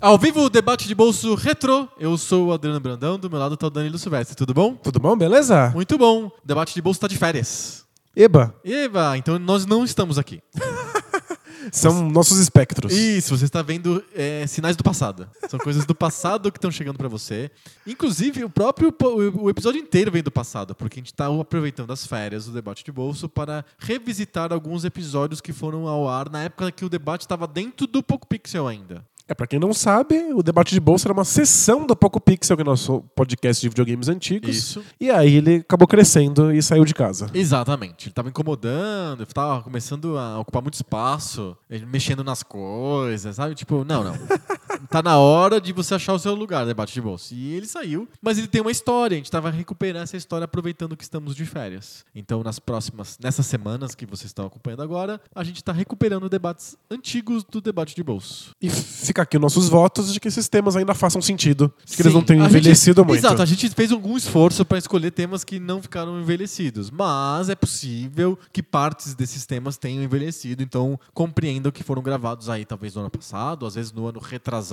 Ao vivo, o debate de bolso retrô. Eu sou o Adriano Brandão, do meu lado tá o Danilo Silvestre. Tudo bom? Tudo bom, beleza? Muito bom. O debate de bolso tá de férias. Eba, Eva, então nós não estamos aqui. são nossos espectros. Isso, você está vendo é, sinais do passado. São coisas do passado que estão chegando pra você. Inclusive, o próprio o episódio inteiro vem do passado, porque a gente está aproveitando as férias do debate de bolso para revisitar alguns episódios que foram ao ar na época que o debate estava dentro do Poco Pixel ainda. É, pra quem não sabe, o debate de bolsa era uma sessão do Poco Pixel, que é o nosso podcast de videogames antigos. Isso. E aí ele acabou crescendo e saiu de casa. Exatamente. Ele tava incomodando, tava começando a ocupar muito espaço, mexendo nas coisas, sabe? Tipo, não, não. tá na hora de você achar o seu lugar, debate de bolso. E ele saiu, mas ele tem uma história. A gente tava recuperando essa história aproveitando que estamos de férias. Então, nas próximas, nessas semanas que vocês estão acompanhando agora, a gente tá recuperando debates antigos do debate de bolso. E fica aqui nossos votos de que esses temas ainda façam sentido. De que eles Sim, não tenham a gente- envelhecido muito. Exato, a gente fez algum esforço para escolher temas que não ficaram envelhecidos, mas é possível que partes desses temas tenham envelhecido, então compreendam que foram gravados aí talvez no ano passado, às vezes no ano retrasado,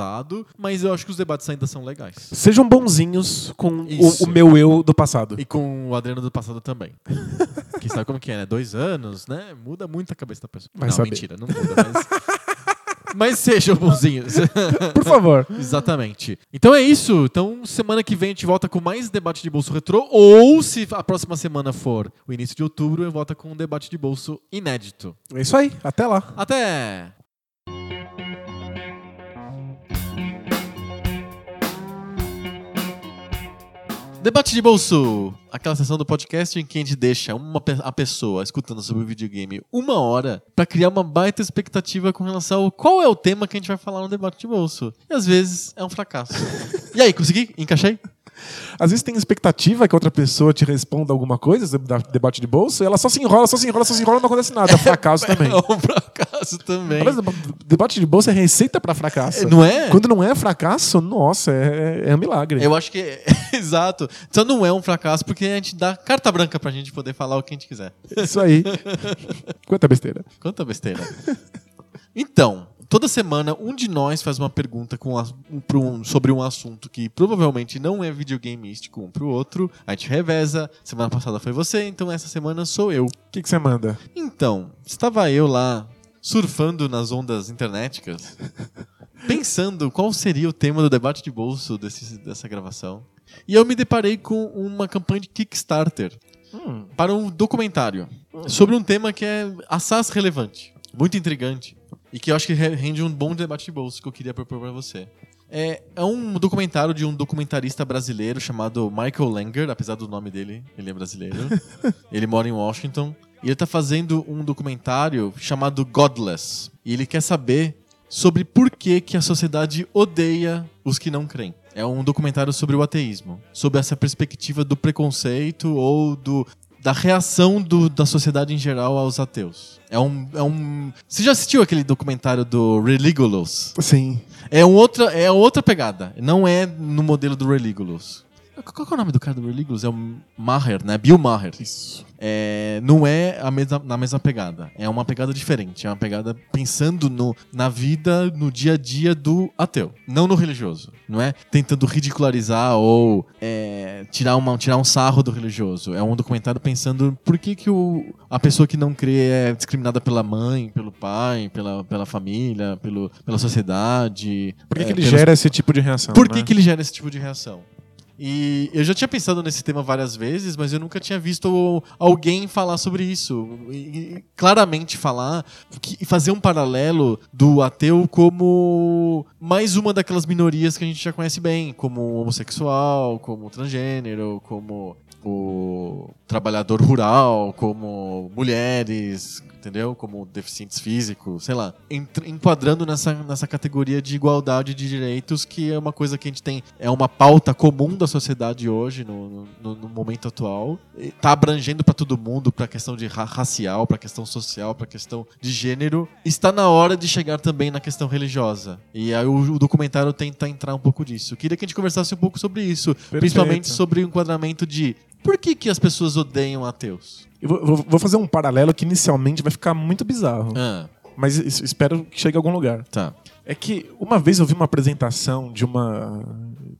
mas eu acho que os debates ainda são legais. Sejam bonzinhos com o, o meu eu do passado. E com o Adriano do passado também. que sabe como que é, né? Dois anos, né? Muda muito a cabeça da pessoa. Vai não, saber. mentira, não muda, mas... mas sejam bonzinhos. Por favor. Exatamente. Então é isso. Então, semana que vem a gente volta com mais debate de bolso retrô. Ou, se a próxima semana for o início de outubro, eu volto com um debate de bolso inédito. É isso aí. Até lá. Até! Debate de bolso, aquela sessão do podcast em que a gente deixa uma, pe- a pessoa escutando sobre o videogame uma hora pra criar uma baita expectativa com relação ao qual é o tema que a gente vai falar no debate de bolso. E às vezes é um fracasso. e aí, consegui? Encaixei? Às vezes tem expectativa que outra pessoa te responda alguma coisa sobre debate de bolsa e ela só se enrola, só se enrola, só se enrola e não acontece nada. É fracasso também. É um fracasso também. Aliás, debate de bolsa é receita pra fracasso. Não é? Quando não é fracasso, nossa, é, é um milagre. Eu acho que é, exato. Só não é um fracasso porque a gente dá carta branca pra gente poder falar o que a gente quiser. Isso aí. Quanta besteira. Quanta besteira. Então, toda semana um de nós faz uma pergunta com a- um- sobre um assunto que provavelmente não é videogameístico um pro outro. A gente reveza. Semana passada foi você, então essa semana sou eu. O que, que você manda? Então, estava eu lá surfando nas ondas internéticas, pensando qual seria o tema do debate de bolso desse- dessa gravação. E eu me deparei com uma campanha de Kickstarter Hum, para um documentário sobre um tema que é assaz relevante, muito intrigante e que eu acho que re- rende um bom debate de bolso que eu queria propor para você. É, é um documentário de um documentarista brasileiro chamado Michael Langer, apesar do nome dele, ele é brasileiro. ele mora em Washington. E ele tá fazendo um documentário chamado Godless. E ele quer saber sobre por que, que a sociedade odeia os que não creem. É um documentário sobre o ateísmo, sobre essa perspectiva do preconceito ou do da reação do- da sociedade em geral aos ateus. É um, é um. Você já assistiu aquele documentário do Religulous? sim. É, um outra, é outra pegada. Não é no modelo do Religulous. Qual é o nome do cara do Religulous? É o Maher, né? Bill Maher. Isso. É, não é a mesma, na mesma pegada. É uma pegada diferente. É uma pegada pensando no, na vida, no dia a dia do ateu. Não no religioso. Não é tentando ridicularizar ou é, tirar, uma, tirar um sarro do religioso. É um documentário pensando por que, que o, a pessoa que não crê é discriminada pela mãe, pelo pai, pela, pela família, pelo, pela sociedade. Por que, é, que ele pelos gera esse tipo de reação? por que, né? que ele gera esse tipo de reação? E eu já tinha pensado nesse tema várias vezes, mas eu nunca tinha visto alguém falar sobre isso. E, claramente falar e fazer um paralelo do ateu como mais uma daquelas minorias que a gente já conhece bem, como homossexual, como transgênero, como o trabalhador rural, como mulheres entendeu? Como deficientes físicos, sei lá. Enquadrando nessa, nessa categoria de igualdade de direitos, que é uma coisa que a gente tem, é uma pauta comum da sociedade hoje, no, no, no momento atual. E tá abrangendo pra todo mundo, pra questão de ra racial, pra questão social, pra questão de gênero. Está na hora de chegar também na questão religiosa. E aí o, o documentário tenta entrar um pouco disso. Eu queria que a gente conversasse um pouco sobre isso, principalmente sobre o enquadramento de por que, que as pessoas odeiam ateus? Eu vou, vou- fazer um paralelo que inicialmente vai ficar muito bizarro. Ah, Mas es- espero que chegue a algum lugar. tá. É que uma vez eu vi uma apresentação de uma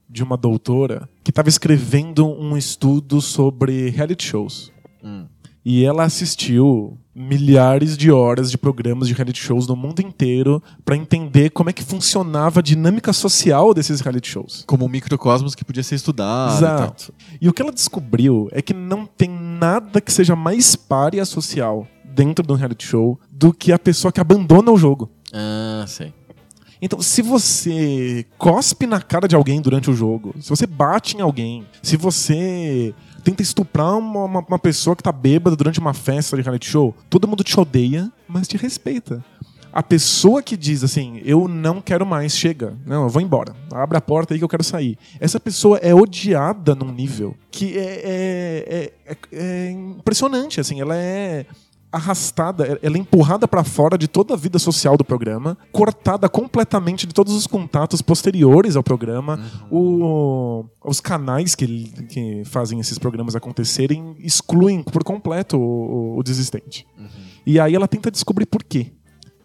de uma doutora que estava escrevendo um estudo sobre reality shows. Hum. E ela assistiu milhares de horas de programas de reality shows no mundo inteiro para entender como é que funcionava a dinâmica social desses reality shows. Como um microcosmos que podia ser estudado. Exato. E o que ela descobriu é que não tem nada que seja mais párea social dentro de um reality show do que a pessoa que abandona o jogo. Ah, sei. Então, se você cospe na cara de alguém durante o jogo, se você bate em alguém, se você tenta estuprar uma, uma- uma pessoa que tá bêbada durante uma festa de reality show, todo mundo te odeia, mas te respeita. A pessoa que diz assim, eu não quero mais, chega, não, eu vou embora, abre a porta aí que eu quero sair. Essa pessoa é odiada num nível que é, é- é- é- é impressionante, assim, ela é arrastada, ela é empurrada pra fora de toda a vida social do programa, cortada completamente de todos os contatos posteriores ao programa. O- os canais que, que fazem esses programas acontecerem excluem por completo o, o desistente. E aí ela tenta descobrir por quê.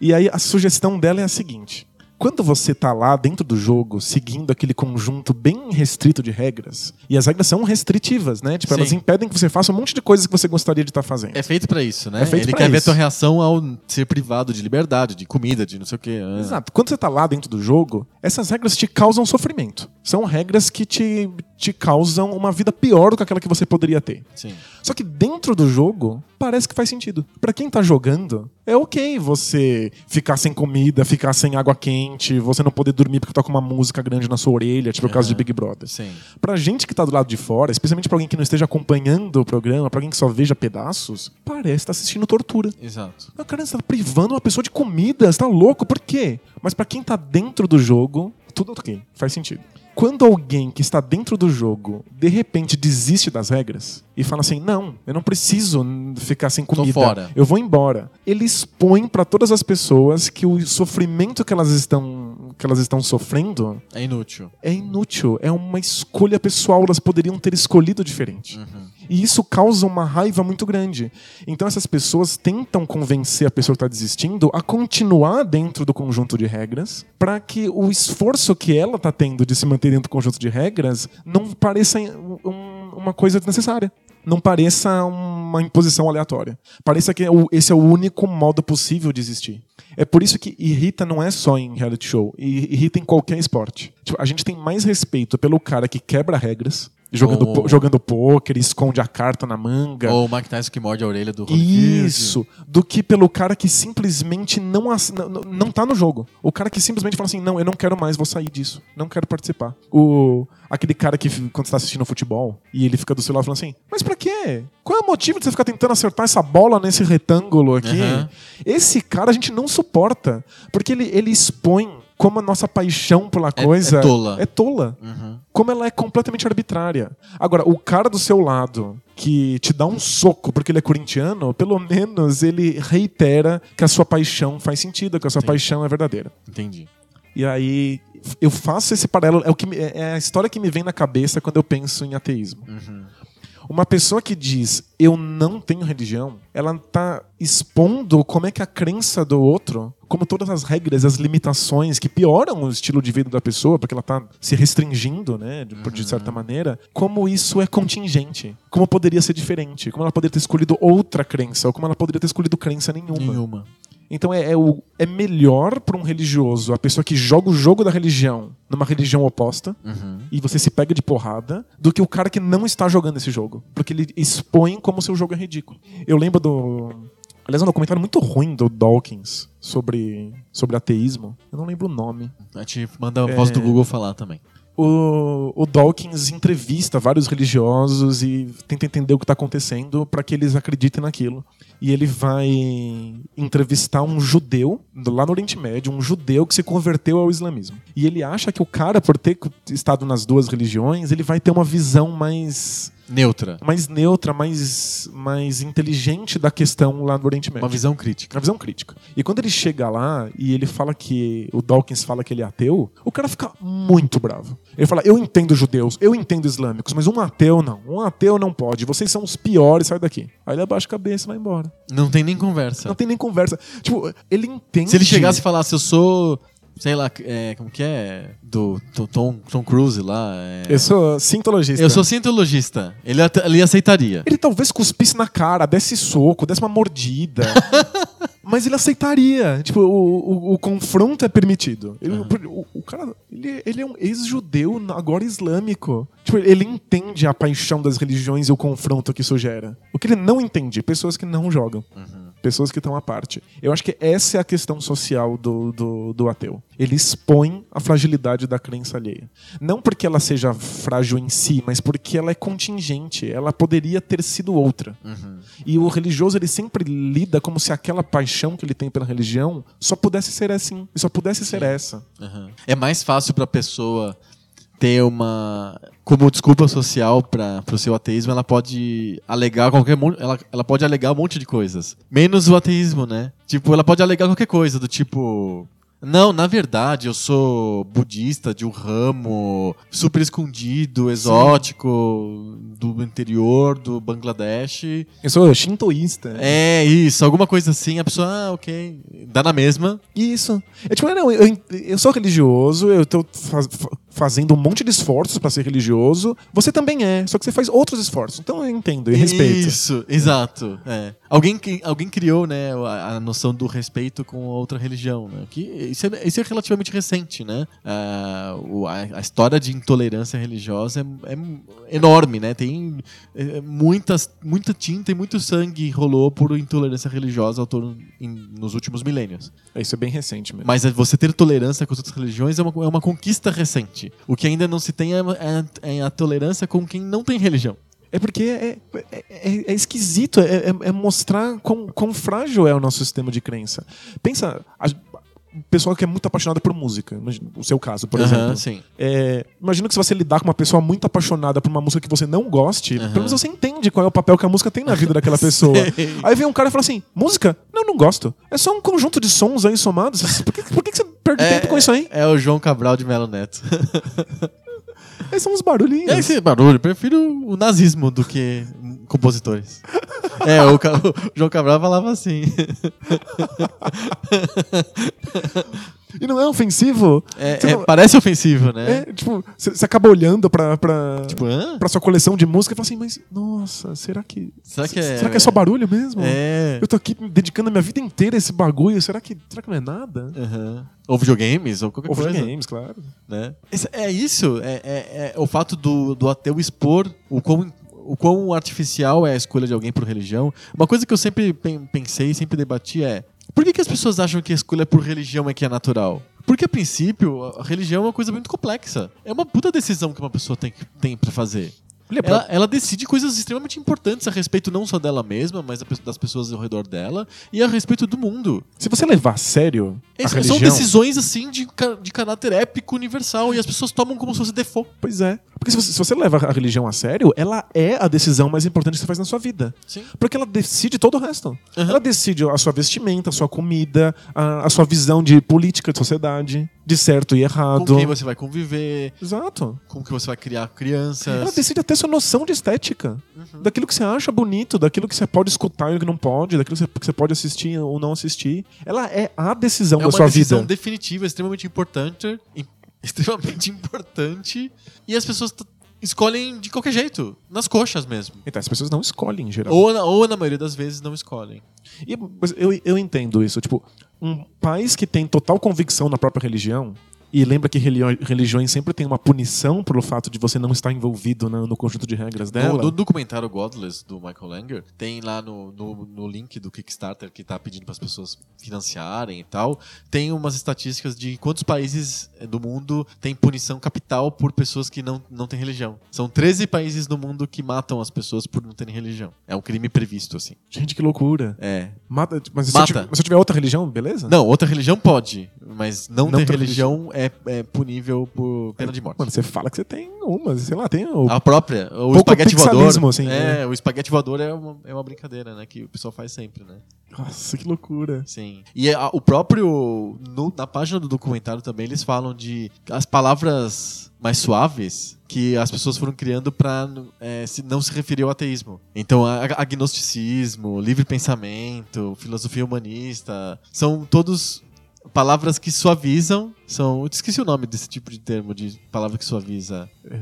E aí a sugestão dela é a seguinte: quando você tá lá dentro do jogo, seguindo aquele conjunto bem restrito de regras, e as regras são restritivas, né? Tipo, elas Sim. impedem que você faça um monte de coisas que você gostaria de estar fazendo. É feito pra isso, né? É feito Ele quer ver a isso. tua reação ao ser privado de liberdade, de comida, de não sei o quê. Ah. Exato. Quando você tá lá dentro do jogo, essas regras te causam sofrimento. São regras que te, te causam uma vida pior do que aquela que você poderia ter. Sim. Só que dentro do jogo, parece que faz sentido. Pra quem tá jogando, é ok você ficar sem comida, ficar sem água quente, você não poder dormir porque toca uma música grande na sua orelha, tipo o caso de Aham. Big Brother. Sim. Pra gente que tá do lado de fora, especialmente pra alguém que não esteja acompanhando o programa, pra alguém que só veja pedaços, parece estar assistindo tortura. Exato. Ah, cara, você tá privando uma pessoa de comida, você tá louco, por quê? Mas pra quem tá dentro do jogo, tudo ok, faz sentido. Quando alguém que está dentro do jogo, de repente desiste das regras e fala assim: "Não, eu não preciso ficar sem comida. fora." Eu vou embora." Ele expõe pra todas as pessoas que o sofrimento que elas estão que elas estão sofrendo É inútil. é inútil, é uma escolha pessoal, elas poderiam ter escolhido diferente. Uhum. E isso causa uma raiva muito grande. Então essas pessoas tentam convencer a pessoa que está desistindo a continuar dentro do conjunto de regras, para que o esforço que ela está tendo de se manter dentro do conjunto de regras não pareça um- uma coisa desnecessária. Não pareça uma imposição aleatória. Pareça que é esse é o único modo possível de existir. É por isso que irrita não é só em reality show, irrita em qualquer esporte. Tipo, a gente tem mais respeito pelo cara que quebra regras, jogando, Oh. jogando pôquer, esconde a carta na manga. Ou o Mike Tyson que morde a orelha do Holyfield. Isso, do que pelo cara que simplesmente não, não- não tá no jogo. O cara que simplesmente fala assim: não, eu não quero mais, vou sair disso. Não quero participar. O, aquele cara que, quando você tá assistindo futebol, e ele fica do seu lado falando assim: mas pra quê? Qual é o motivo de você ficar tentando acertar essa bola nesse retângulo aqui? Aham. Esse cara a gente não suporta, porque ele, ele expõe como a nossa paixão pela É- coisa é tola. É tola Uhum. como ela é completamente arbitrária. Agora, o cara do seu lado que te dá um soco porque ele é corintiano, pelo menos ele reitera que a sua paixão faz sentido, que a sua Sim. paixão é verdadeira. Entendi. E aí eu faço esse paralelo, é, o que me- é a história que me vem na cabeça quando eu penso em ateísmo. Uhum. Uma pessoa que diz eu não tenho religião, ela tá expondo como é que a crença do outro, como todas as regras, as limitações que pioram o estilo de vida da pessoa, porque ela tá se restringindo, né, de, por- de certa maneira, como isso é contingente, como poderia ser diferente, como ela poderia ter escolhido outra crença, ou como ela poderia ter escolhido crença nenhuma. Nenhuma. Então é, é, o, é melhor para um religioso, a pessoa que joga o jogo da religião numa religião oposta, Uhum. e você se pega de porrada do que o cara que não está jogando esse jogo. Porque ele expõe como seu jogo é ridículo. Eu lembro do. Aliás, um documentário muito ruim do Dawkins sobre, sobre ateísmo. Eu não lembro o nome. A gente manda a voz É. do Google falar também. O, o Dawkins entrevista vários religiosos e tenta entender o que está acontecendo para que eles acreditem naquilo. E ele vai entrevistar um judeu lá no Oriente Médio, um judeu que se converteu ao islamismo. E ele acha que o cara, por ter estado nas duas religiões, ele vai ter uma visão mais Neutra. mais neutra, mais, mais inteligente da questão lá no Oriente Médio. Uma visão crítica. Uma visão crítica. E quando ele chega lá e ele fala que. O Dawkins fala que ele é ateu, o cara fica muito bravo. Ele fala: Eu entendo judeus, eu entendo islâmicos, mas um ateu não. Um ateu não pode. Vocês são os piores, sai daqui. Aí ele abaixa a cabeça e vai embora. Não tem nem conversa. Não tem nem conversa. Tipo, ele entende. Se ele chegasse e falasse, eu sou. Sei lá, é, como que é? Do, do Tom, Tom Cruise lá. é- Eu sou sintologista. Eu sou cientologista. Ele, ele aceitaria. Ele talvez cuspisse na cara, desse soco, desse uma mordida. mas ele aceitaria. Tipo, o, o, o confronto é permitido. Ele- o, o cara, ele, ele é um ex-judeu, agora islâmico. Tipo, ele entende a paixão das religiões e o confronto que isso gera. O que ele não entende, pessoas que não jogam. Pessoas que estão à parte. Eu acho que essa é a questão social do, do, do ateu. Ele expõe a fragilidade da crença alheia. Não porque ela seja frágil em si, mas porque ela é contingente. Ela poderia ter sido outra. E o religioso, ele sempre lida como se aquela paixão que ele tem pela religião só pudesse ser assim. E só pudesse ser essa. Aham. É mais fácil pra pessoa ter uma. Como desculpa social para o seu ateísmo, ela pode alegar qualquer. Ela, ela pode alegar um monte de coisas. Menos o ateísmo, né? Tipo, ela pode alegar qualquer coisa, do tipo. Não, na verdade, eu sou budista de um ramo super escondido, exótico, do interior do Bangladesh. Eu sou shintoísta. É isso, alguma coisa assim, a pessoa, ah, ok. Dá na mesma. Isso. É tipo, não, eu, eu sou religioso, eu tô fazendo um monte de esforços pra ser religioso. Você também é, só que você faz outros esforços. Então eu entendo e respeito. Isso, exato. É. Alguém, alguém criou né, a, a noção do respeito com outra religião. Né? Que isso, é, isso é relativamente recente. Né? Ah, o- a, a história de intolerância religiosa é, é enorme. Né? Tem é, muitas, muita tinta e muito sangue rolou por intolerância religiosa ao torno, em- nos últimos milênios. Isso é bem recente mesmo. Mas você ter tolerância com as outras religiões é uma, é uma conquista recente. O que ainda não se tem é, é- é a tolerância com quem não tem religião. É porque é, é, é- é esquisito, é, é- é mostrar quão, quão frágil é o nosso sistema de crença. Pensa, a, o pessoal que é muito apaixonado por música, o seu caso, por Aham, exemplo. sim. É, imagina que se você lidar com uma pessoa muito apaixonada por uma música que você não goste, Aham. pelo menos você entende qual é o papel que a música tem na vida daquela pessoa. Aí vem um cara e fala assim: música? Não, não gosto. É só um conjunto de sons aí somados. Por que, por que que você perde tempo com isso aí? É o João Cabral de Melo Neto. Esses são uns barulhinhos. É esse barulho, eu prefiro o nazismo do que compositores. É, o, o João Cabral falava assim. E não é ofensivo? É, é, fala- parece ofensivo, né? É, tipo, você acaba olhando pra, pra, Tipo, hã? pra sua coleção de música e fala assim, mas, nossa, será que. Será que é- será que é só barulho mesmo? É. Eu tô aqui dedicando a minha vida inteira a esse bagulho. Será que, será que não é nada? Aham. Ou videogames, ou qualquer Ou coisa. videogames, claro. né? É isso, é, é- é o fato do, do ateu expor o quão, o quão artificial é a escolha de alguém por religião. Uma coisa que eu sempre pen- pensei, sempre debati é por que, que as pessoas acham que a escolha por religião é que é natural? Porque, a princípio, a religião é uma coisa muito complexa. É uma puta decisão que uma pessoa tem, tem pra fazer. Ela, ela decide coisas extremamente importantes a respeito não só dela mesma, mas das pessoas ao redor dela e a respeito do mundo. Se você levar a sério a Esse- religião... São decisões, assim, de, de caráter épico universal e as pessoas tomam como se fosse default. Pois é. Porque se você, se você leva a religião a sério, ela é a decisão mais importante que você faz na sua vida. Sim. Porque ela decide todo o resto. Uhum. Ela decide a sua vestimenta, a sua comida, a, a sua visão de política de sociedade, de certo e errado. Com quem você vai conviver, Exato. com que você vai criar Ela crianças. decide até sua noção de estética. Uhum. Daquilo que você acha bonito, daquilo que você pode escutar e o que não pode, daquilo que você, pode assistir ou não assistir. Ela é a decisão É da uma sua decisão vida. definitiva, extremamente importante. im- Extremamente importante. E as pessoas escolhem de qualquer jeito, nas coxas mesmo. Então, as pessoas não escolhem em geral. Ou na, ou na maioria das vezes não escolhem. E, mas eu, eu entendo isso. Tipo, um país que tem total convicção na própria religião, E lembra que religiões sempre tem uma punição pelo fato de você não estar envolvido na- no conjunto de regras dela. No, no documentário Godless, do Michael Langer, tem lá no, no, no link do Kickstarter que tá pedindo para as pessoas financiarem e tal, tem umas estatísticas de quantos países eh, do mundo tem punição capital por pessoas que não, não têm religião. São 13 países no mundo que matam as pessoas por não terem religião. É um crime previsto, assim. Gente, que loucura. É. Mata, mas se. Eu tiver, se eu tiver outra religião, beleza? Não, outra religião pode, mas não, Não ter ter religião é, é punível por pena de morte. Mano, você fala que você tem uma, sei lá, tem o. A própria, o Pouco espaguete voador. assim, é, né? o espaguete voador é uma, é uma brincadeira, né? Que o pessoal faz sempre, né? Nossa, que loucura. Sim. E a- o próprio. no- na página do documentário também eles falam de as palavras mais suaves que as pessoas foram criando pra é, se, não se referir ao ateísmo. Então, agnosticismo, livre pensamento, filosofia humanista, são todos palavras que suavizam. São. Eu esqueci o nome desse tipo de termo, de palavra que suaviza. É,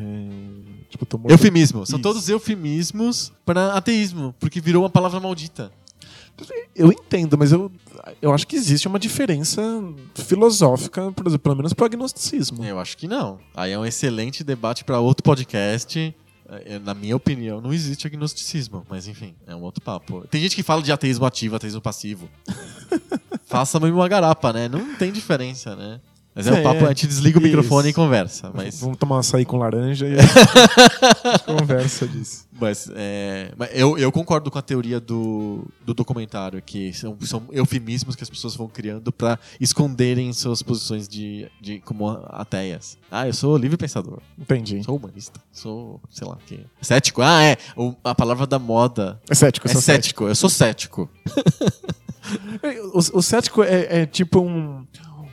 tipo, morto. Eufemismo. São Isso. todos eufemismos para ateísmo, porque virou uma palavra maldita. Eu entendo, mas eu, eu acho que existe uma diferença filosófica, por exemplo, pelo menos pro agnosticismo. Eu acho que não. Aí é um excelente debate para outro podcast. É, Na minha opinião, não existe agnosticismo, mas enfim, é um outro papo. Tem gente que fala de ateísmo ativo, ateísmo passivo. Faça-me uma garapa, né? Não tem diferença, né? Mas é, um É, papo, a gente desliga o isso. microfone e conversa. Mas, Vamos tomar um açaí com laranja e a gente conversa disso. mas, é, mas eu, eu concordo com a teoria do, do documentário, que são, são eufemismos que as pessoas vão criando para esconderem suas posições de, de como ateias. Ah, eu sou livre pensador. Entendi. Sou humanista. Sou, sei lá, que. Cético? Ah, é. O- a palavra da moda. É cético, É sou cético. Eu sou cético. O, o cético é, é tipo um,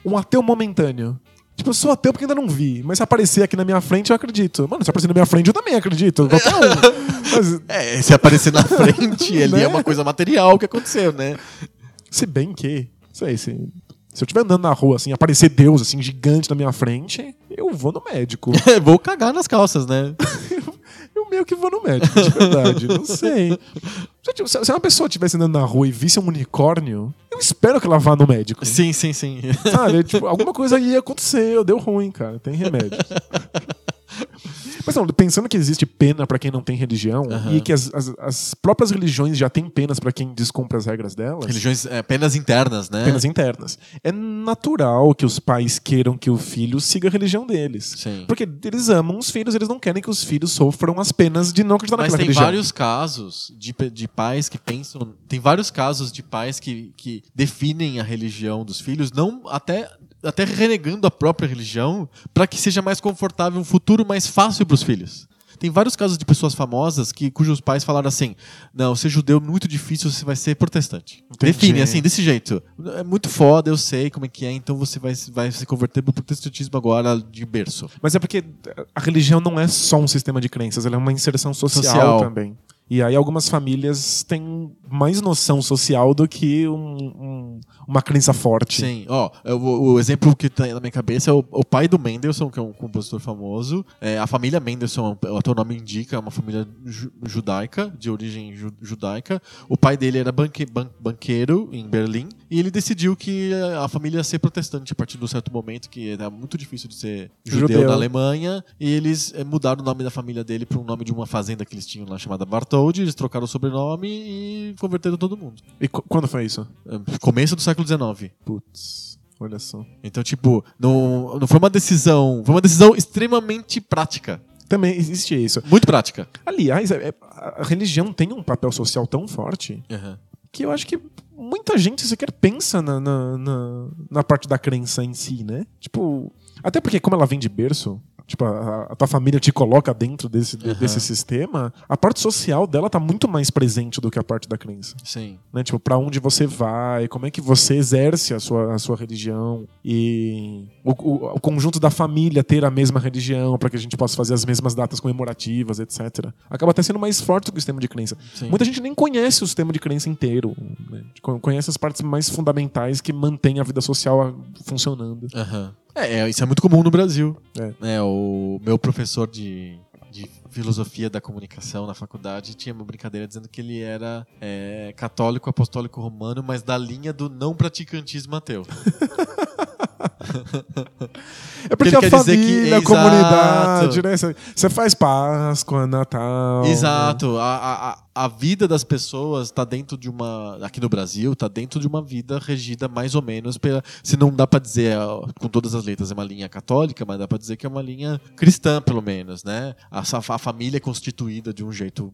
um ateu momentâneo. Tipo, eu sou ateu porque ainda não vi. Mas se aparecer aqui na minha frente, eu acredito. Mano, se aparecer na minha frente, eu também acredito. Qualquer um. Mas, É, se aparecer na frente, ele Né? é uma coisa material que aconteceu, né? se bem que, sei, se, se eu estiver andando na rua, assim, aparecer Deus, assim, gigante na minha frente, eu vou no médico. Vou cagar nas calças, né? Eu meio que vou no médico, de verdade. não sei. Se se uma pessoa estivesse andando na rua e visse um unicórnio, eu espero que ela vá no médico. Sim, sim, sim. Sabe? Tipo, alguma coisa ia acontecer, deu ruim, cara. Tem remédio. Mas não, pensando que existe pena pra quem não tem religião Aham. e que as, as- as próprias religiões já têm penas pra quem descumpre as regras delas. Religiões é, penas internas, né? Penas internas. É natural que os pais queiram que o filho siga a religião deles. Sim. Porque eles amam os filhos, eles não querem que os filhos sofram as penas de não acreditar Mas naquela tem religião. vários casos de, de pais que pensam. Tem vários casos de pais que, que definem a religião dos filhos, não até, até renegando a própria religião, para que seja mais confortável, um futuro mais fácil para os filhos. Tem vários casos de pessoas famosas que, cujos pais falaram assim: não, ser judeu é muito difícil, você vai ser protestante. Entendi. Define, assim, desse jeito. É muito foda, eu sei como é que é, então você vai, vai se converter pro protestantismo agora de berço. Mas é porque a religião não é só um sistema de crenças, ela é uma inserção social, Social. também. E aí algumas famílias têm mais noção social do que um- um- uma crença forte. Sim, ó, eu- o, o exemplo que tá na minha cabeça é o, o pai do Mendelssohn, que é um compositor famoso. É, a família Mendelssohn, o teu nome indica, é uma família ju- judaica, de origem ju- judaica. O pai dele era banque, ban- banqueiro em Berlim e ele decidiu que a família ia ser protestante a partir de um certo momento, que era muito difícil de ser judeu, Judeu. na Alemanha. E eles é, mudaram o nome da família dele para um nome de uma fazenda que eles tinham lá chamada Bartholdi. Eles trocaram o sobrenome e converteram todo mundo. E qu- quando foi isso? É, Começo do século XIX. Putz, olha só. Então, tipo, não, não foi uma decisão. Foi uma decisão extremamente prática. Também existe isso. Muito prática. Aliás, é- é- a religião tem um papel social tão forte que eu acho que muita gente sequer pensa na, na, na, na parte da crença em si, né? Tipo, até porque como ela vem de berço, tipo, a, a tua família te coloca dentro desse, Aham. desse sistema, a parte social dela tá muito mais presente do que a parte da crença. Sim. Né? Tipo, pra onde você vai, como é que você exerce a sua, a sua religião e o, o- o conjunto da família ter a mesma religião para que a gente possa fazer as mesmas datas comemorativas, etc. Acaba até sendo mais forte do que o sistema de crença. Sim. Muita gente nem conhece o sistema de crença inteiro. né? Con- Conhece as partes mais fundamentais que mantêm a vida social ah, funcionando. Aham. É, é, isso é muito comum no Brasil. É. Né, o meu professor de, de filosofia da comunicação na faculdade tinha uma brincadeira dizendo que ele era é, católico apostólico romano, mas da linha do não praticantismo ateu. É porque ele a dizer que- família, a comunidade, né? Você- faz Páscoa, Natal. né? Exato. A, a, a- a vida das pessoas tá dentro de uma. Aqui no Brasil, tá dentro de uma vida regida mais ou menos pela. Se não dá pra dizer ó, com todas as letras é uma linha católica, mas dá pra dizer que é uma linha cristã, pelo menos, né? A, a família é constituída de um jeito.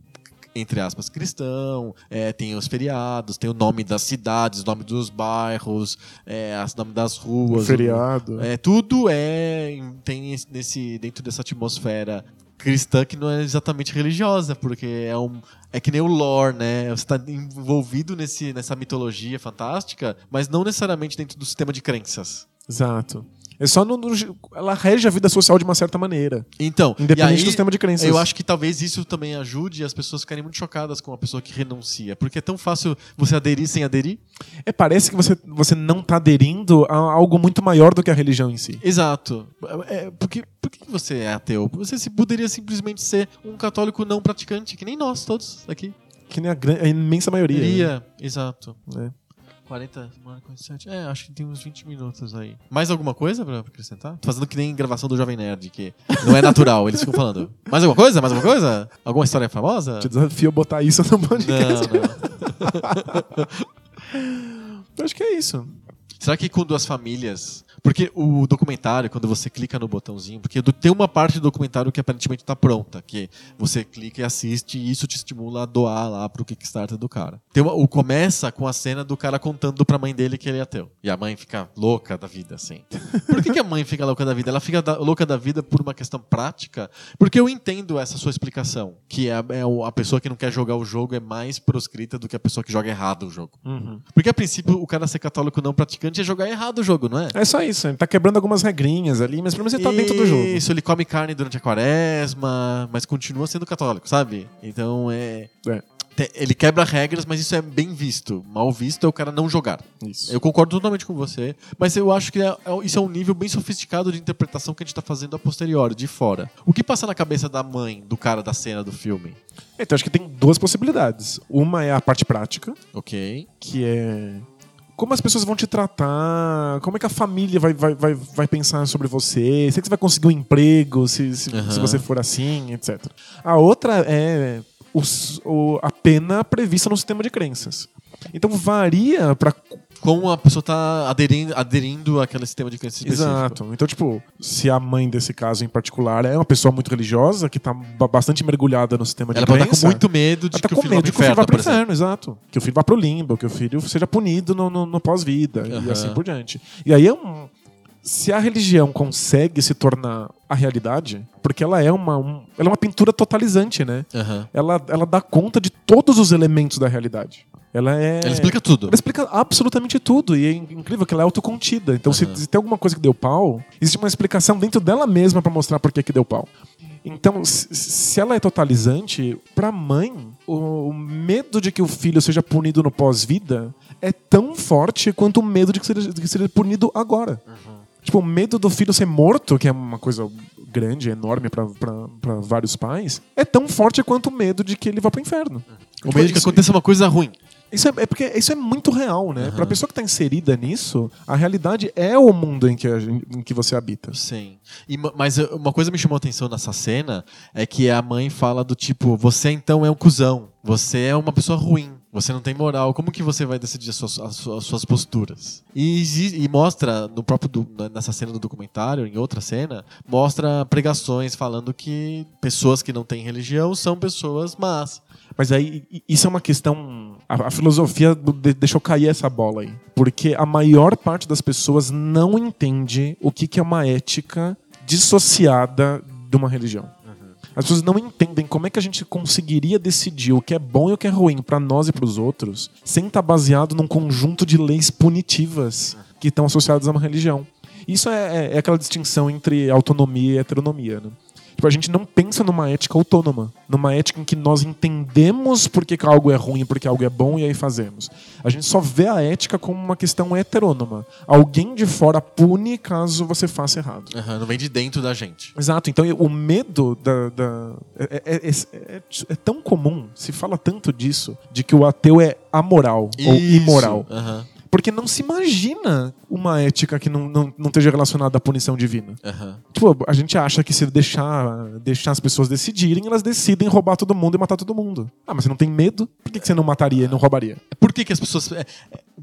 Entre aspas, cristão, é, tem os feriados, tem o nome das cidades, o nome dos bairros, é, o nome das ruas. o- Feriado. é, tudo é tem esse- nesse dentro dessa atmosfera cristã que não é exatamente religiosa, porque é um é que nem o lore, né? Você está envolvido nesse, nessa mitologia fantástica, mas não necessariamente dentro do sistema de crenças. Exato. É só no- ela rege a vida social de uma certa maneira. Então, Independente aí, do sistema de crenças. Eu acho que talvez isso também ajude as pessoas ficarem muito chocadas com a pessoa que renuncia, porque é tão fácil você aderir sem aderir. É, parece que você, você não tá aderindo a algo muito maior do que a religião em si. Exato. É, porque, por que você é ateu? Você se- poderia simplesmente ser um católico não praticante, que nem nós todos aqui. Que nem a, gran- a imensa maioria. né? Iria, exato. É. 40, 47. É, acho que tem uns 20 minutos aí. Mais alguma coisa pra acrescentar? Tô fazendo que nem gravação do Jovem Nerd, que não é natural. Eles ficam falando. Mais alguma coisa? Mais alguma coisa? Alguma história famosa? Te desafio a botar isso no podcast. Não, não. Acho que é isso. Será que com duas famílias. Porque o documentário, quando você clica no botãozinho, porque tem uma parte do documentário que aparentemente está pronta, que você clica e assiste e isso te estimula a doar lá pro Kickstarter do cara. Tem uma, o começa com a cena do cara contando pra mãe dele que ele é ateu. E a mãe fica louca da vida, assim. Por que, que a mãe fica louca da vida? Ela fica da- louca da vida por uma questão prática, porque eu entendo essa sua explicação, que é, é a pessoa que não quer jogar o jogo é mais proscrita do que a pessoa que joga errado o jogo. Porque a princípio o cara ser católico não praticante é jogar errado o jogo, não é? É só isso. Ele tá quebrando algumas regrinhas ali, mas pelo menos ele tá dentro do jogo. Isso, ele come carne durante a quaresma, mas continua sendo católico, sabe? Então é. É. Ele quebra regras, mas isso é bem visto. Mal visto é o cara não jogar. Isso. Eu concordo totalmente com você, mas eu acho que é- é- isso é um nível bem sofisticado de interpretação que a gente tá fazendo a posteriori, de fora. O que passa na cabeça da mãe do cara da cena do filme? Então acho que tem duas possibilidades. Uma é a parte prática, Ok. que é como as pessoas vão te tratar, como é que a família vai, vai, vai, vai pensar sobre você, se é que você vai conseguir um emprego, se, se, Aham. se você for assim, etc. A outra é os- o- a pena prevista no sistema de crenças. Então varia para Como a pessoa tá aderindo, aderindo àquele sistema de crença específico. Exato. Então, tipo, se a mãe desse caso em particular é uma pessoa muito religiosa, que tá ba- bastante mergulhada no sistema de Ela pode estar crença, com muito medo de ela tá que o com filho medo de que o filho vá pro inferno, exato. Que o filho vá pro limbo, que o filho seja punido no, no- no pós-vida e Aham. assim por diante. E aí é um. Se a religião consegue se tornar a realidade, porque ela é uma, um- ela é uma pintura totalizante, né? Aham. Ela, ela dá conta de todos os elementos da realidade. Ela é. Ela explica tudo. Ela explica absolutamente tudo. E é in- incrível que ela é autocontida. Então, se, Aham. se tem alguma coisa que deu pau, existe uma explicação dentro dela mesma pra mostrar por que, que deu pau. Então, se, ela é totalizante, pra mãe, o, medo de que o filho seja punido no pós-vida é tão forte quanto o medo de que seja, de que seja punido agora. Tipo, o medo do filho ser morto, que é uma coisa grande, enorme pra vários pais, é tão forte quanto o medo de que ele vá pro inferno. O medo de que Isso- aconteça uma coisa ruim. Isso é, é porque isso é muito real, né? Pra pessoa que tá inserida nisso, a realidade é o mundo em que, a em que você habita. Sim. E ma- mas uma coisa me chamou a atenção nessa cena é que a mãe fala do tipo: você então é um cuzão. Você é uma pessoa ruim. Você não tem moral. Como que você vai decidir as suas, as suas- as suas posturas? E, e mostra no próprio do- nessa cena do documentário, em outra cena, mostra pregações falando que pessoas que não têm religião são pessoas más. Mas aí, isso é uma questão. A, a filosofia de- deixou cair essa bola aí. Porque a maior parte das pessoas não entende o que, que é uma ética dissociada de uma religião. As pessoas não entendem como é que a gente conseguiria decidir o que é bom e o que é ruim pra nós e pros outros sem estar baseado num conjunto de leis punitivas que estão associadas a uma religião. Isso é, é- é aquela distinção entre autonomia e heteronomia. Né? Tipo, a gente não pensa numa ética autônoma, numa ética em que nós entendemos por que algo é ruim e por que algo é bom e aí fazemos. A gente só vê a ética como uma questão heterônoma. Alguém de fora pune caso você faça errado. Aham, não vem de dentro da gente. Exato, então o medo da. da- é, é- é- é- é tão comum, se fala tanto disso, de que o ateu é amoral ou Isso. imoral. Aham. Porque não se imagina uma ética que não, não, não esteja relacionada à punição divina. Aham. Tipo, a gente acha que se deixar, deixar as pessoas decidirem, elas decidem roubar todo mundo e matar todo mundo. Ah, mas você não tem medo? Por que que você não mataria e não roubaria? Por que, que as pessoas. é, é,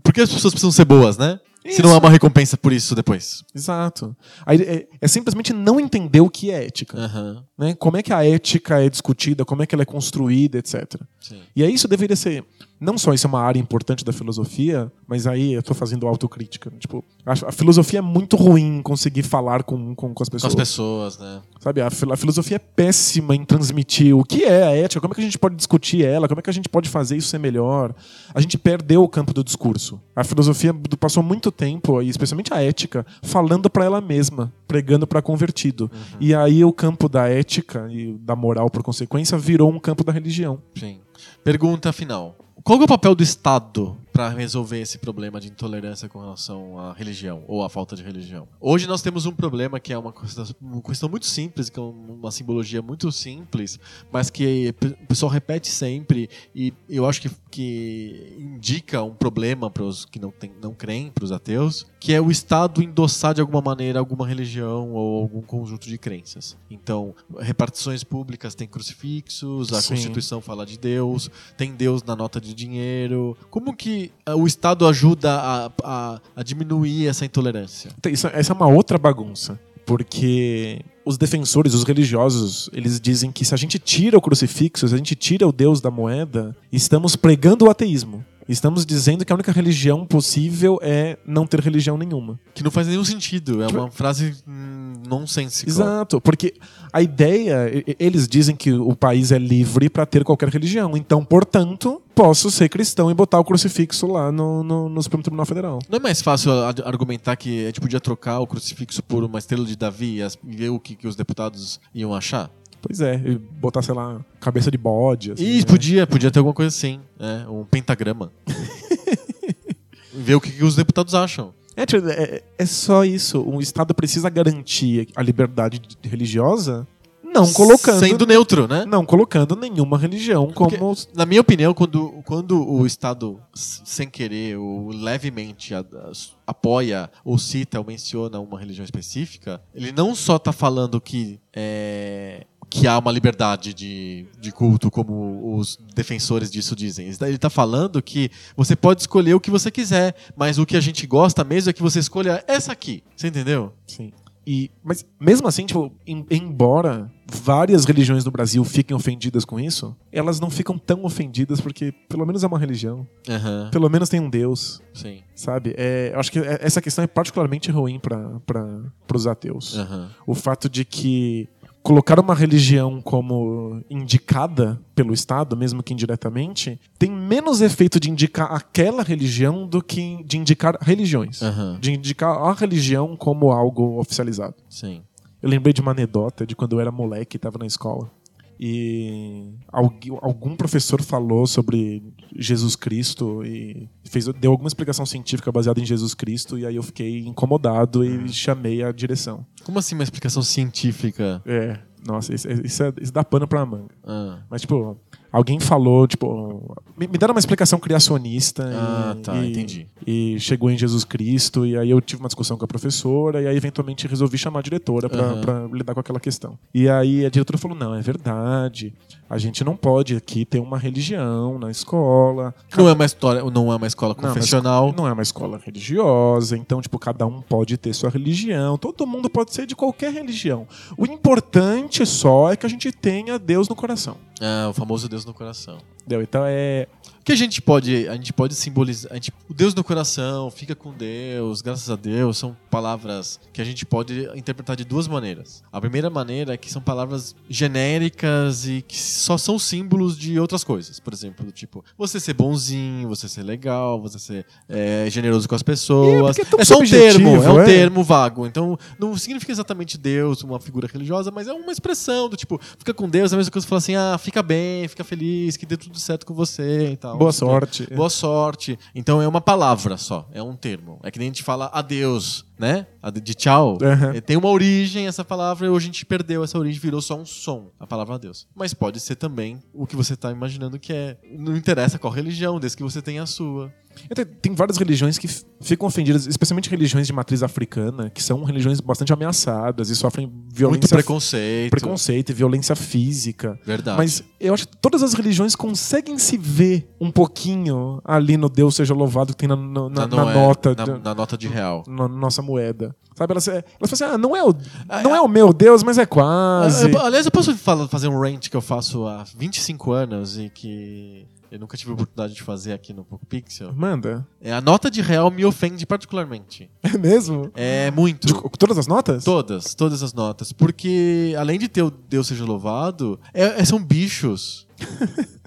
por que as pessoas precisam ser boas, né? Se Isso. não há uma recompensa por isso depois. Exato. Aí é, é simplesmente não entender o que é ética. Aham. Né? Como é que a ética é discutida, como é que ela é construída, etc. Sim. E aí isso deveria ser. Não só isso é uma área importante da filosofia, mas aí eu tô fazendo autocrítica. Tipo, a, a filosofia é muito ruim em conseguir falar com, com, com as Com pessoas. as pessoas, né? Sabe, a, a filosofia é péssima em transmitir o que é a ética, como é que a gente pode discutir ela, como é que a gente pode fazer isso ser melhor. A gente perdeu o campo do discurso. A filosofia passou muito tempo, e especialmente a ética, falando pra ela mesma, pregando pra convertido. E aí o campo da ética e da moral, por consequência, virou um campo da religião. Sim. Pergunta final. Qual é o papel do Estado para resolver esse problema de intolerância com relação à religião ou à falta de religião? Hoje nós temos um problema que é uma questão, uma questão muito simples, que é uma simbologia muito simples, mas que o pessoal repete sempre e eu acho que, que indica um problema para os que não, tem, não creem, para os ateus, que é o Estado endossar de alguma maneira alguma religião ou algum conjunto de crenças. Então, repartições públicas têm crucifixos, a Sim. Constituição fala de Deus, tem Deus na nota de dinheiro. Como que ah, o Estado ajuda a, a, a diminuir essa intolerância? Isso- essa é uma outra bagunça. Porque os defensores, os religiosos, eles dizem que se a gente tira o crucifixo, se a gente tira o Deus da moeda, estamos pregando o ateísmo. Estamos dizendo que a única religião possível é não ter religião nenhuma. Que não faz nenhum sentido, é uma frase hum, nonsensical. Exato, porque a ideia, eles dizem que o país é livre para ter qualquer religião. Então, portanto, posso ser cristão e botar o crucifixo lá no, no, no Supremo Tribunal Federal. Não é mais fácil a- argumentar que a gente podia trocar o crucifixo por uma estrela de Davi e as- e ver o que, que os deputados iam achar? Pois é, e botar, sei lá, cabeça de bode. Assim, Isso, né? podia, podia ter alguma coisa assim, né? Um pentagrama. ver o que, que os deputados acham. É, tio, é, é só isso. O Estado precisa garantir a liberdade de- religiosa, não colocando, Sendo neutro, né? não colocando nenhuma religião Porque- como Na minha opinião, quando, quando o Estado, sem querer ou levemente a- a- apoia ou cita ou menciona uma religião específica, ele não só está falando que, é, que há uma liberdade de, de culto, como os defensores disso dizem. Ele está falando que você pode escolher o que você quiser, mas o que a gente gosta mesmo é que você escolha essa aqui. Você entendeu? Sim. E, mas mesmo assim, tipo, em- embora várias religiões no Brasil fiquem ofendidas com isso, elas não ficam tão ofendidas porque pelo menos é uma religião, Aham, pelo menos tem um Deus, sim. sabe? É, eu acho que é- essa questão é particularmente ruim para os ateus. Aham. O fato de que colocar uma religião como indicada pelo Estado, mesmo que indiretamente, tem menos efeito de indicar aquela religião do que de indicar religiões. Aham. De indicar a religião como algo oficializado. Sim. Eu lembrei de uma anedota de quando eu era moleque e estava na escola. E algum professor falou sobre Jesus Cristo e fez, deu alguma explicação científica baseada em Jesus Cristo, e aí eu fiquei incomodado e chamei a direção. Como assim uma explicação científica? É, nossa, isso, isso, é- isso dá pano pra manga. Ah. Mas, tipo, alguém falou, tipo, me, me deram uma explicação criacionista. Ah, e, tá, e- entendi. E chegou em Jesus Cristo, e aí eu tive uma discussão com a professora, e aí eventualmente resolvi chamar a diretora Aham. pra lidar com aquela questão. E aí a diretora falou: não, é verdade, a gente não pode aqui ter uma religião na escola. Não é uma história, não é uma escola Não, mas confessional. Não é uma escola religiosa, então, tipo, cada um pode ter sua religião, todo mundo pode ser de qualquer religião. O importante só é que a gente tenha Deus no coração. Ah, o famoso Deus no coração. Entendeu? Então é. O que a gente pode, a gente pode simbolizar, a gente- o Deus no coração, fica com Deus, graças a Deus, são palavras que a gente pode interpretar de duas maneiras. A primeira maneira é que são palavras genéricas e que só são símbolos de outras coisas. Por exemplo, do tipo, você ser bonzinho, você ser legal, você ser é, generoso com as pessoas. é tão É só um termo, é um é. termo vago. Então, não significa exatamente Deus, uma figura religiosa, mas é uma expressão do tipo, fica com Deus, é a mesma coisa que falar assim, ah, fica bem, fica feliz, que dê tudo certo com você e tal. Boa Não sei o quê. sorte. Boa sorte. Então é uma palavra só, é um termo. É que nem a gente fala adeus né? A de tchau. É, Tem uma origem essa palavra e hoje a gente perdeu essa origem, virou só um som, a palavra Deus. Mas pode ser também o que você tá imaginando que é. Não interessa qual religião, desde que você tenha a sua. Tem- Tem várias religiões que ficam ofendidas, especialmente religiões de matriz africana, que são religiões bastante ameaçadas e sofrem Muito violência, preconceito. preconceito e violência física. Verdade. Mas eu acho que todas as religiões conseguem se ver um pouquinho ali no Deus seja louvado que tem na, na- na- na Noé, nota. Na nota de real. na nossa moeda. Sabe? Elas, elas falam assim: ah, não é o, não é o meu Deus, mas é quase. Ah, aliás, eu posso fazer um rant que eu faço há 25 anos e que eu nunca tive a oportunidade de fazer aqui no Poco Pixel. Manda. É, a nota de real me ofende particularmente. É mesmo? É muito. De- todas as notas? Todas, todas as notas. Porque, além de ter o Deus seja louvado, é- é- são bichos.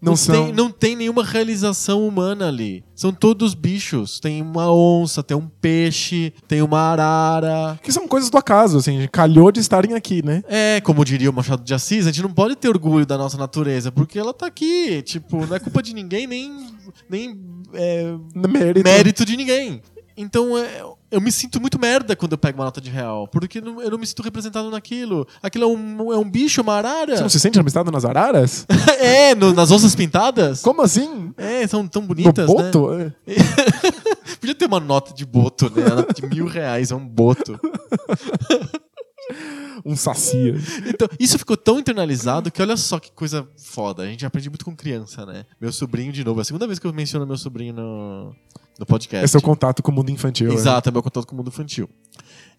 Não, são. Tem, não tem nenhuma realização humana ali. São todos bichos. Tem uma onça, tem um peixe, tem uma arara. Que são coisas do acaso, assim, calhou de estarem aqui, né? É, como diria o Machado de Assis, a gente não pode ter orgulho da nossa natureza, porque ela tá aqui. Tipo, não é culpa de ninguém, nem, nem é, Mérito. mérito de ninguém. Então é, eu me sinto muito merda quando eu pego uma nota de real, porque eu não me sinto representado naquilo. Aquilo é um, é um bicho, uma arara. Você não se sente amistado nas araras? é, no- nas onças pintadas. Como assim? É, são tão No bonitas, né? boto? É. Podia ter uma nota de boto, né? De mil reais é um boto. Um sacia. Então, isso ficou tão internalizado que olha só que coisa foda. A gente aprende muito com criança, né? Meu sobrinho, de novo, é a segunda vez que eu menciono meu sobrinho no, no podcast. É o contato com o mundo infantil. né? Exato, é meu contato com o mundo infantil.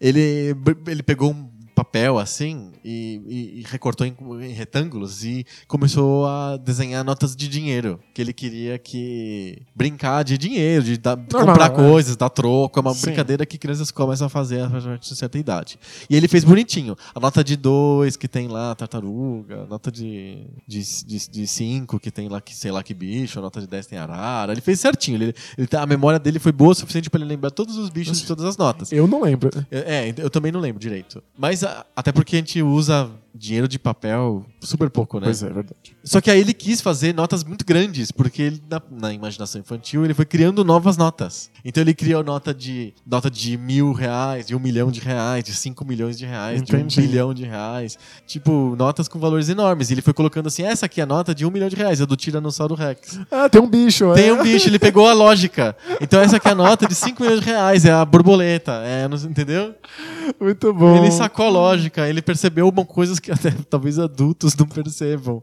Ele, ele pegou um papel assim e, e- e recortou em, em retângulos e começou a desenhar notas de dinheiro. Que ele queria que brincar de dinheiro, de, dar- Normal, comprar é. coisas, dar troco. É uma Sim. brincadeira que crianças começam a fazer a partir de certa idade. E ele fez bonitinho. A nota de dois que tem lá tartaruga, a nota de, de, de, de cinco que tem lá que sei lá que bicho, a nota de 10 tem arara. Ele fez certinho. Ele, ele tá- a memória dele foi boa o suficiente pra ele lembrar todos os bichos de todas as notas. Eu não lembro. É, é, eu também não lembro direito. Mas até porque a gente usa dinheiro de papel super pouco, né? Pois é, é verdade. Só que aí ele quis fazer notas muito grandes, porque ele, na, na imaginação infantil ele foi criando novas notas. Então ele criou nota de nota de mil reais, de um milhão de reais, de cinco milhões de reais, Entendi. de um bilhão de reais. Tipo, notas com valores enormes. E ele foi colocando assim, essa aqui é a nota de um milhão de reais, é do Tiranossauro Rex. Ah, tem um bicho. Tem é. um bicho, ele pegou a lógica. Então essa aqui é a nota de 5 milhões de reais, é a borboleta. É, não- entendeu? Muito bom. Ele sacou a lógica, ele percebeu coisas que até talvez adultos não percebam.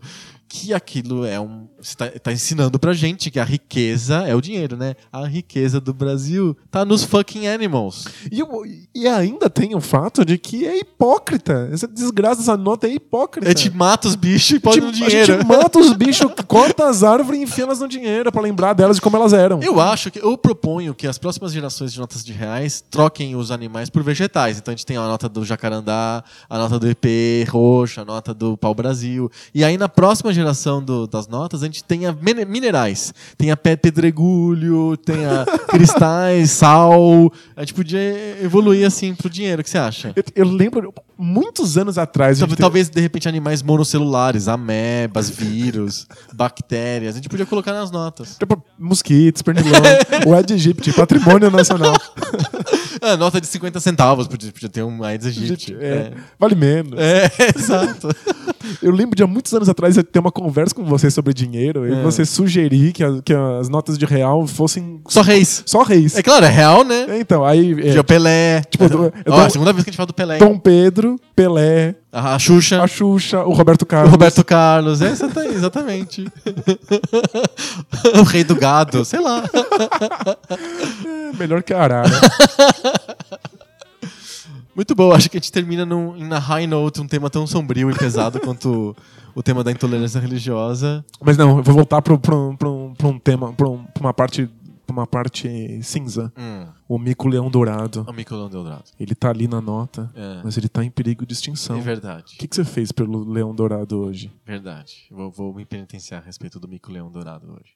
Que aquilo é um. Você tá, ensinando pra gente que a riqueza é o dinheiro, né? A riqueza do Brasil tá nos fucking animals. E, e ainda tem o fato de que é hipócrita. Essa desgraça dessa nota é hipócrita. A gente mata os bichos e põe no A dinheiro. gente mata os bichos, corta as árvores e enfia elas no dinheiro pra lembrar delas de como elas eram. Eu acho que eu proponho que as próximas gerações de notas de reais troquem os animais por vegetais. Então a gente tem a nota do jacarandá, a nota do EP roxo, a nota do pau Brasil. E aí na próxima geração do- das notas a gente tem a mine- minerais. Tem a pé pedregulho, tem a cristais, sal. A gente podia evoluir assim pro dinheiro. O que você acha? Eu, eu lembro, muitos anos atrás. a Tal- gente teve- Talvez, de repente, animais monocelulares, amebas, vírus, bactérias. A gente podia colocar nas notas. Tipo, mosquitos, pernilongo, o Aedes aegypti, patrimônio nacional. Ah, nota de 50 centavos, podia, podia ter um Aedes aegypti. É, Vale menos. É, exato. Eu lembro de há muitos anos atrás eu ter uma conversa com você sobre dinheiro e É. você sugerir que, a- que as notas de real fossem Só reis. só reis. É claro, é real, né? É, Então, aí é, Pelé. Tipo, Ó, a segunda vez que a gente fala do Pelé. Dom Pedro, Pelé, A, Xuxa, a Xuxa, o Roberto o Carlos. Roberto Carlos. É, exata- exatamente. o rei do gado, sei lá. É, melhor que a Arara. Muito bom. Acho que a gente termina num, na high note, um tema tão sombrio e pesado quanto o tema da intolerância religiosa. Mas não, eu vou voltar pro, pro um tema, pro, pra uma parte uma parte cinza. Hum, O mico-leão dourado. o Micolão Dourado. Ele tá ali na nota, É, mas ele tá em perigo de extinção. é O verdade. que, que você fez pelo leão dourado hoje? Verdade. Vou, vou me penitenciar a respeito do Mico Leão Dourado hoje.